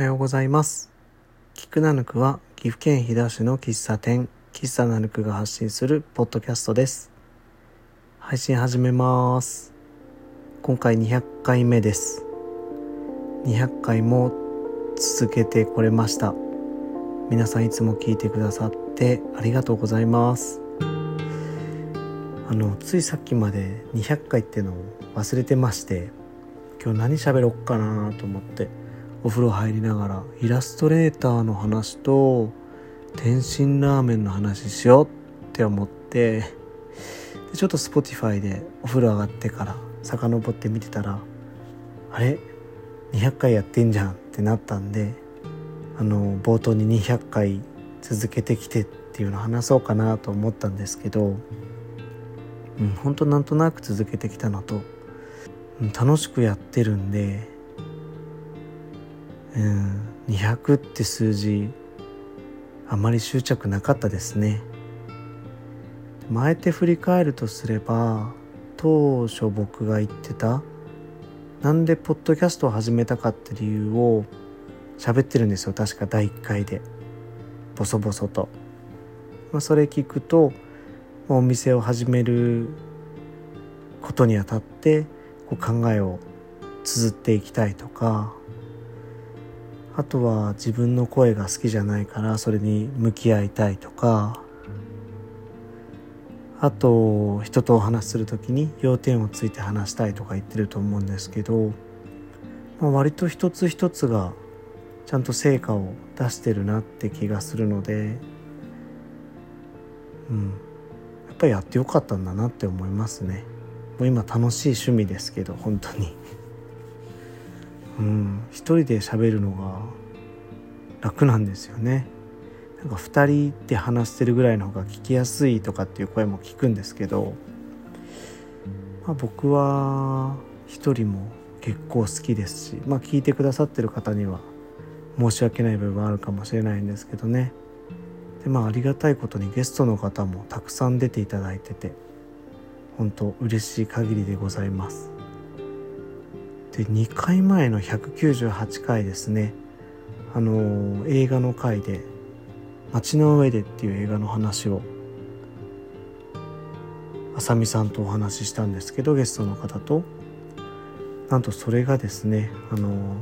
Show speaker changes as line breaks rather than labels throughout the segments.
はようございます。キクナヌクは岐阜県飛騨市の喫茶店、喫茶ナヌクが発信するポッドキャストです。配信始めます。今回200回目です。200回も続けてこれました。皆さんいつも聞いてくださってありがとうございます。あの、ついさっきまで200回ってのを忘れてまして、今日何喋ろっかなと思ってお風呂入りながらイラストレーターの話と天津ラーメンの話しようって思ってでちょっと Spotify でお風呂上がってから遡って見てたらあれ？200回やってんじゃんってなったんであの冒頭に200回続けてきてっていうのを話そうかなと思ったんですけど、うん、本当なんとなく続けてきたのとうん楽しくやってるんで、うん、200って数字あまり執着なかったですね。前て振り返るとすれば当初僕が言ってたなんでポッドキャストを始めたかって理由を喋ってるんですよ確か第1回でボソボソと。まあ、それ聞くとお店を始めることにあたってこう考えを綴っていきたいとかあとは自分の声が好きじゃないからそれに向き合いたいとか。あと人とお話しする時に要点をついて話したいとか言ってると思うんですけど、まあ、割と一つ一つがちゃんと成果を出してるなって気がするのでうん。やっぱりやってよかったんだなって思いますね。もう今楽しい趣味ですけど本当に。うん。一人で喋るのが楽なんですよね。なんか二人で話してるぐらいの方が聞きやすいとかっていう声も聞くんですけど、まあ、僕は一人も結構好きですしまあ聞いてくださってる方には申し訳ない部分あるかもしれないんですけどね。でまあありがたいことにゲストの方もたくさん出ていただいてて本当嬉しい限りでございます。で2回前の198回ですね。あの映画の回で「街の上で」っていう映画の話をあさみさんとお話ししたんですけどゲストの方と。なんとそれがですねあの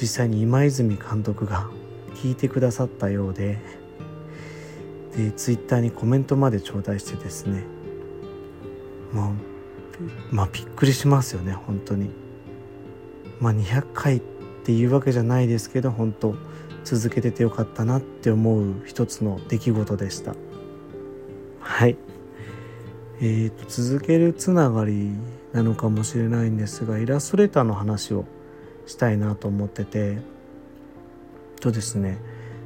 実際に今泉監督が聞いてくださったようででツイッターにコメントまで頂戴してですね。まあ、まあびっくりしますよね本当に。まあ200回っていうわけじゃないですけど本当続けててよかったなって思う一つの出来事でした。はい。えーと続けるつながりなのかもしれないんですがイラストレーターの話をしたいなと思っててとですね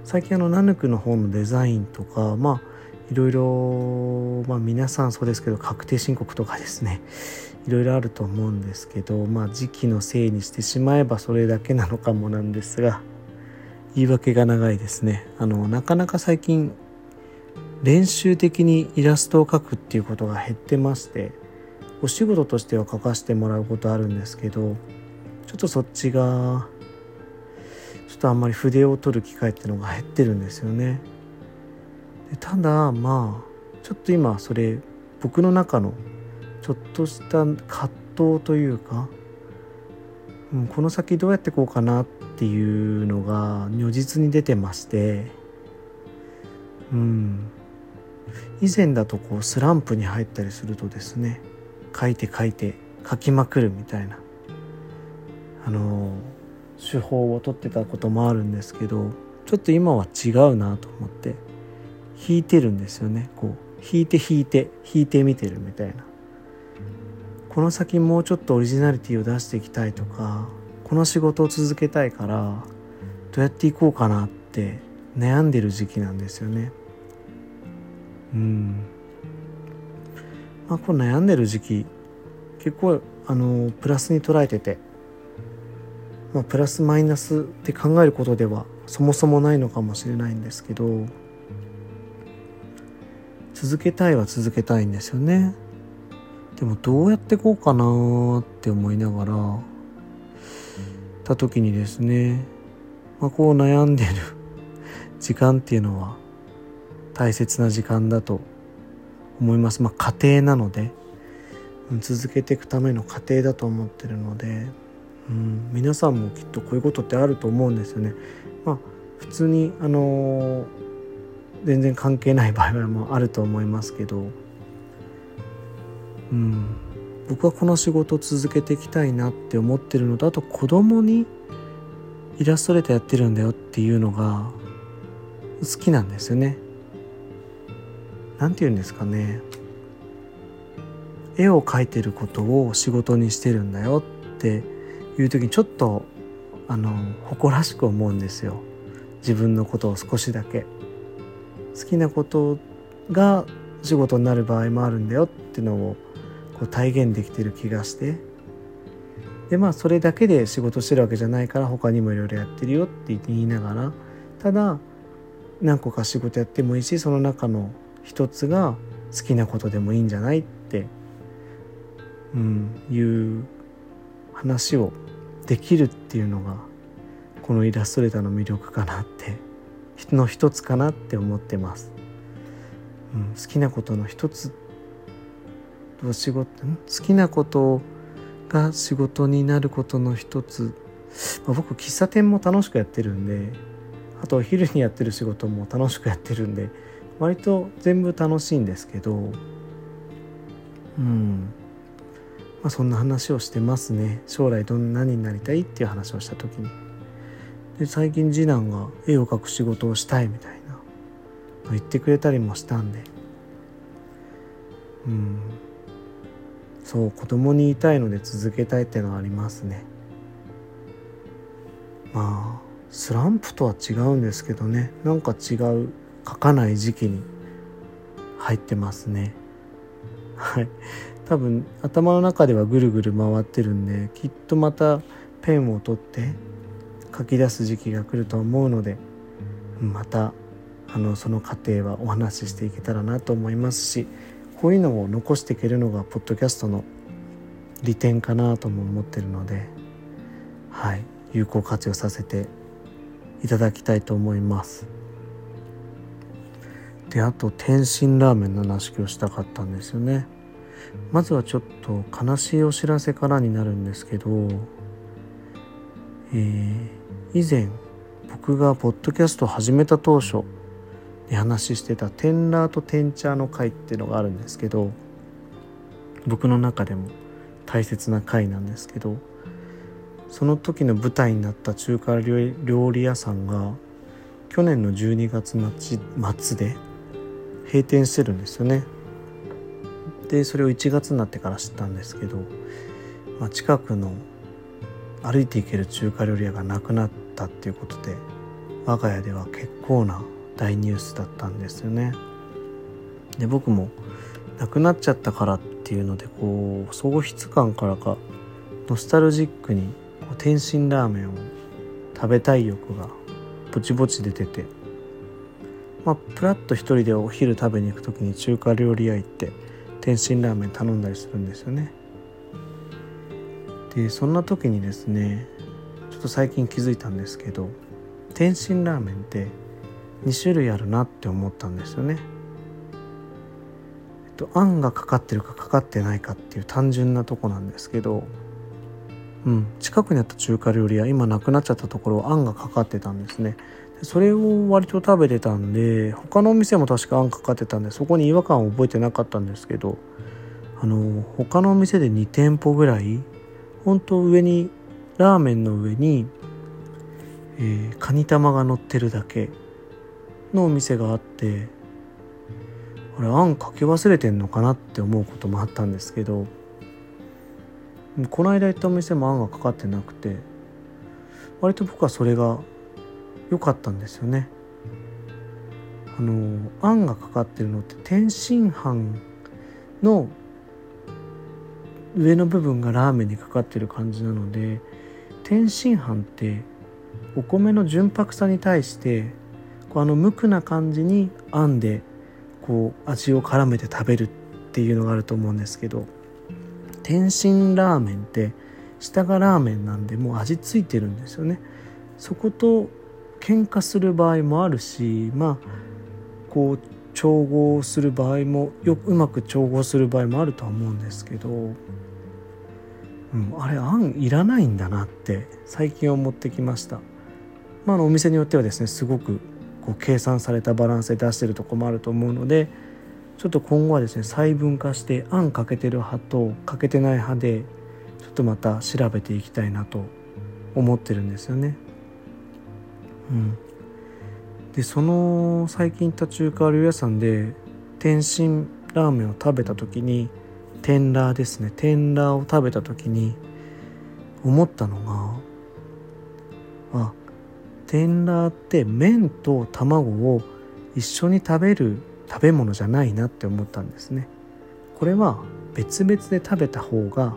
最近あのナヌクの方のデザインとかまあいろいろ、まあ、皆さんそうですけど確定申告とかですねいろいろあると思うんですけど、まあ、時期のせいにしてしまえばそれだけなのかもなんですが言い訳が長いですねあのなかなか最近練習的にイラストを描くっていうことが減ってましてお仕事としては描かせてもらうことあるんですけどちょっとそっちがちょっとあんまり筆を取る機会っていうのが減ってるんですよね。でただまあちょっと今それ僕の中のちょっとした葛藤というか、うん、この先どうやってこうかなっていうのが如実に出てましてうん。以前だとこうスランプに入ったりするとですね書いて書いて書きまくるみたいなあの手法を取ってたこともあるんですけどちょっと今は違うなと思って。弾いてるんですよね。こう弾いて弾いて弾いてみてるみたいな。この先もうちょっとオリジナリティを出していきたいとかこの仕事を続けたいからどうやっていこうかなって悩んでる時期なんですよね。うん。まあこの悩んでる時期結構あのプラスに捉えててまあプラスマイナスって考えることではそもそもないのかもしれないんですけど続けたいは続けたいんですよねでもどうやってこうかなって思いながらた時にですねまあ、こう悩んでる 時間っていうのは大切な時間だと思います。まあ、家庭なので続けていくための過程だと思ってるので、うん、皆さんもきっとこういうことってあると思うんですよね。まあ、普通にあのー、全然関係ない場合もあると思いますけど、うん、僕はこの仕事を続けていきたいなって思ってるのとあと子供にイラストレーターやってるんだよっていうのが好きなんですよね。なんて言うんですかね。絵を描いてることを仕事にしてるんだよっていう時にちょっとあの誇らしく思うんですよ。自分のことを少しだけ。好きなことが仕事になる場合もあるんだよっていうのをこう体現できてる気がして。でまあそれだけで仕事してるわけじゃないから他にもいろいろやってるよって言いながら。ただ何個か仕事やってもいいしその中の一つが好きなことでもいいんじゃないってうん、いう話をできるっていうのがこのイラストレーターの魅力かなって。の一つかなって思ってます。うん、好きなことの一つ。仕事好きなことが仕事になることの一つ、まあ、僕喫茶店も楽しくやってるんであとお昼にやってる仕事も楽しくやってるんで割と全部楽しいんですけどうん。まあ、そんな話をしてますね。将来どんなになりたいっていう話をした時に。で最近次男が絵を描く仕事をしたいみたいな言ってくれたりもしたんで。うん。そう子供に言いたいので続けたいってのはありますね。まあスランプとは違うんですけどね。なんか違う書かない時期に入ってますね。はい。多分頭の中ではぐるぐる回ってるんできっとまたペンを取って書き出す時期が来ると思うのでまたあのその過程はお話ししていけたらなと思いますしこういうのを残していけるのがポッドキャストの利点かなとも思ってるのではい有効活用させていただきたいと思います。であと天津ラーメンの話をしたかったんですよね。まずはちょっと悲しいお知らせからになるんですけど、えー、以前僕がポッドキャストを始めた当初に話してたテンラーとテンチャーの会っていうのがあるんですけど僕の中でも大切な会なんですけどその時の舞台になった中華料理屋さんが去年の12月末で閉店してるんですよね。でそれを1月になってから知ったんですけど、まあ、近くの歩いて行ける中華料理屋がなくなったっていうことで我が家では結構な大ニュースだったんですよね。で僕もなくなっちゃったからっていうのでこう喪失感からかノスタルジックにこう天津ラーメンを食べたい欲がぼちぼち出ててまあプラッと一人でお昼食べに行く時に中華料理屋行って天津ラーメン頼んだりするんですよねでそんな時にですねちょっと最近気づいたんですけど天津ラーメンって2種類あるなって思ったんですよね。えっとあんがかかってるかかかってないかっていう単純なとこなんですけどうん近くにあった中華料理屋今なくなっちゃったところあんがかかってたんですね。それを割と食べてたんで他のお店も確かあんかかってたんでそこに違和感を覚えてなかったんですけどあの他のお店で2店舗ぐらい本当上にラーメンの上に、えー、カニ玉が乗ってるだけのお店があってあれあんかけ忘れてんのかなって思うこともあったんですけどこの間行ったお店もあんがかかってなくて割と僕はそれが良かったんですよね。あのあんがかかってるのって天津飯の上の部分がラーメンにかかってる感じなので天津飯ってお米の純白さに対してこうあの無垢な感じにあんでこう味を絡めて食べるっていうのがあると思うんですけど天津ラーメンって下がラーメンなんでもう味付いてるんですよね。そこと喧嘩する場合もあるしまあこう調合する場合もようまく調合する場合もあるとは思うんですけど、うん、あれあんいらないんだなって最近思ってきました。まあ、あのお店によってはですねすごくこう計算されたバランスで出してるとこもあると思うのでちょっと今後はですね細分化してあんかけてる派とかけてない派でちょっとまた調べていきたいなと思ってるんですよね。うん、でその最近行った中華料理屋さんで天津ラーメンを食べた時に天ラーですね。天ラーを食べた時に思ったのがあ天ラーって麺と卵を一緒に食べる食べ物じゃないなって思ったんですね。これは別々で食べた方が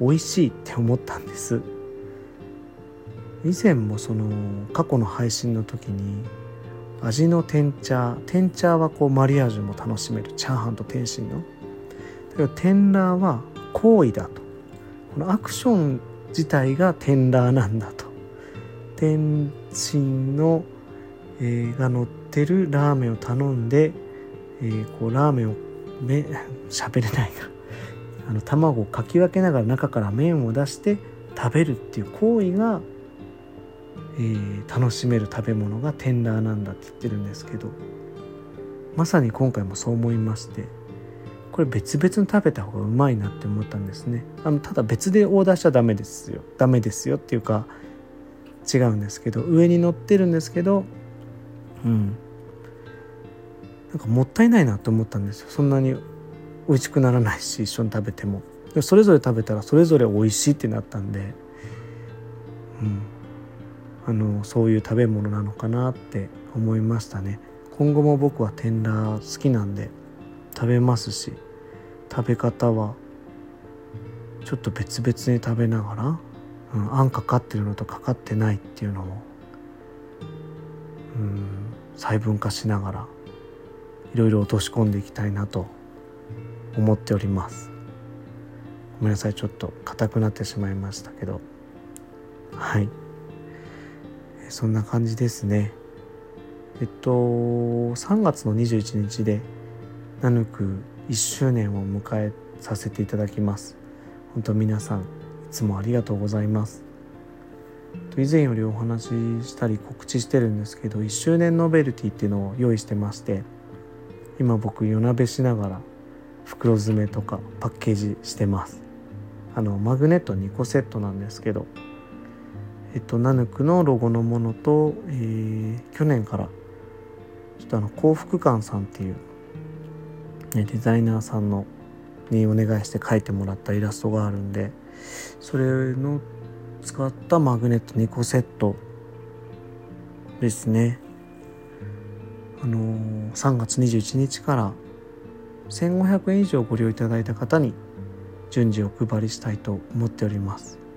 美味しいって思ったんです。以前もその過去の配信の時に味の天茶。天茶はこうマリアージュも楽しめる。チャーハンと天津の。だけど天ラーは行為だと。このアクション自体が天ラーなんだと。天津の、えー、が乗ってるラーメンを頼んで、えー、こうラーメンをめ喋れないがあの卵をかき分けながら中から麺を出して食べるっていう行為がえー、楽しめる食べ物がテンダーなんだって言ってるんですけどまさに今回もそう思いましてこれ別々に食べた方がうまいなって思ったんですね。あのただ別でオーダーしちゃダメですよ。ダメですよっていうか違うんですけど上に乗ってるんですけどうん。なんかもったいないなと思ったんですよ。そんなに美味しくならないし一緒に食べてもそれぞれ食べたらそれぞれ美味しいってなったんでうん。あのそういう食べ物なのかなって思いましたね。今後も僕は天ラー好きなんで食べますし食べ方はちょっと別々に食べながら、うん、あんかかってるのとかかってないっていうのを、うん、細分化しながらいろいろ落とし込んでいきたいなと思っております。ごめんなさい。ちょっと硬くなってしまいましたけど。はい。そんな感じですね。えっと3月の21日でナヌク1周年を迎えさせていただきます。本当皆さんいつもありがとうございます。以前よりお話ししたり告知してるんですけど1周年ノベルティっていうのを用意してまして今僕夜鍋しながら袋詰めとかパッケージしてます。あのマグネット2個セットなんですけどえっと、ナヌクのロゴのものと、えー、去年からちょっとあの幸福館さんっていう、ね、デザイナーさんのにお願いして描いてもらったイラストがあるんでそれの使ったマグネット2個セットですね。あのー、3月21日から1500円以上ご利用いただいた方に順次お配りしたいと思っております。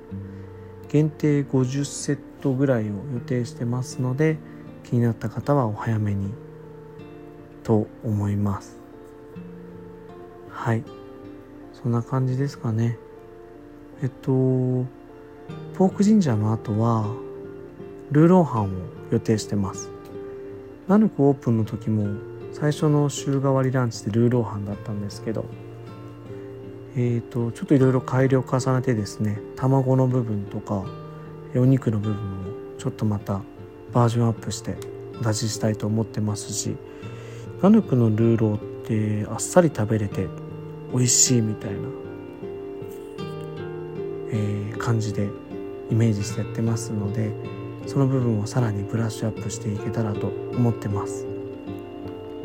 限定50セットぐらいを予定してますので気になった方はお早めにと思います。はい。そんな感じですかね。えっとポーク神社の後はルーローハンを予定してます。ナヌクオープンの時も最初の週替わりランチでルーローハンだったんですけどえーと、ちょっといろいろ改良を重ねてですね卵の部分とかお肉の部分もちょっとまたバージョンアップしてお出ししたいと思ってますしナヌクのルーローってあっさり食べれて美味しいみたいな、えー、感じでイメージしてやってますのでその部分をさらにブラッシュアップしていけたらと思ってます。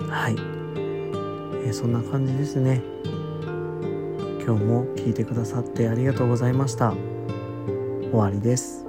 はい、えー、そんな感じですね。今日も聞いてくださってありがとうございました。終わりです。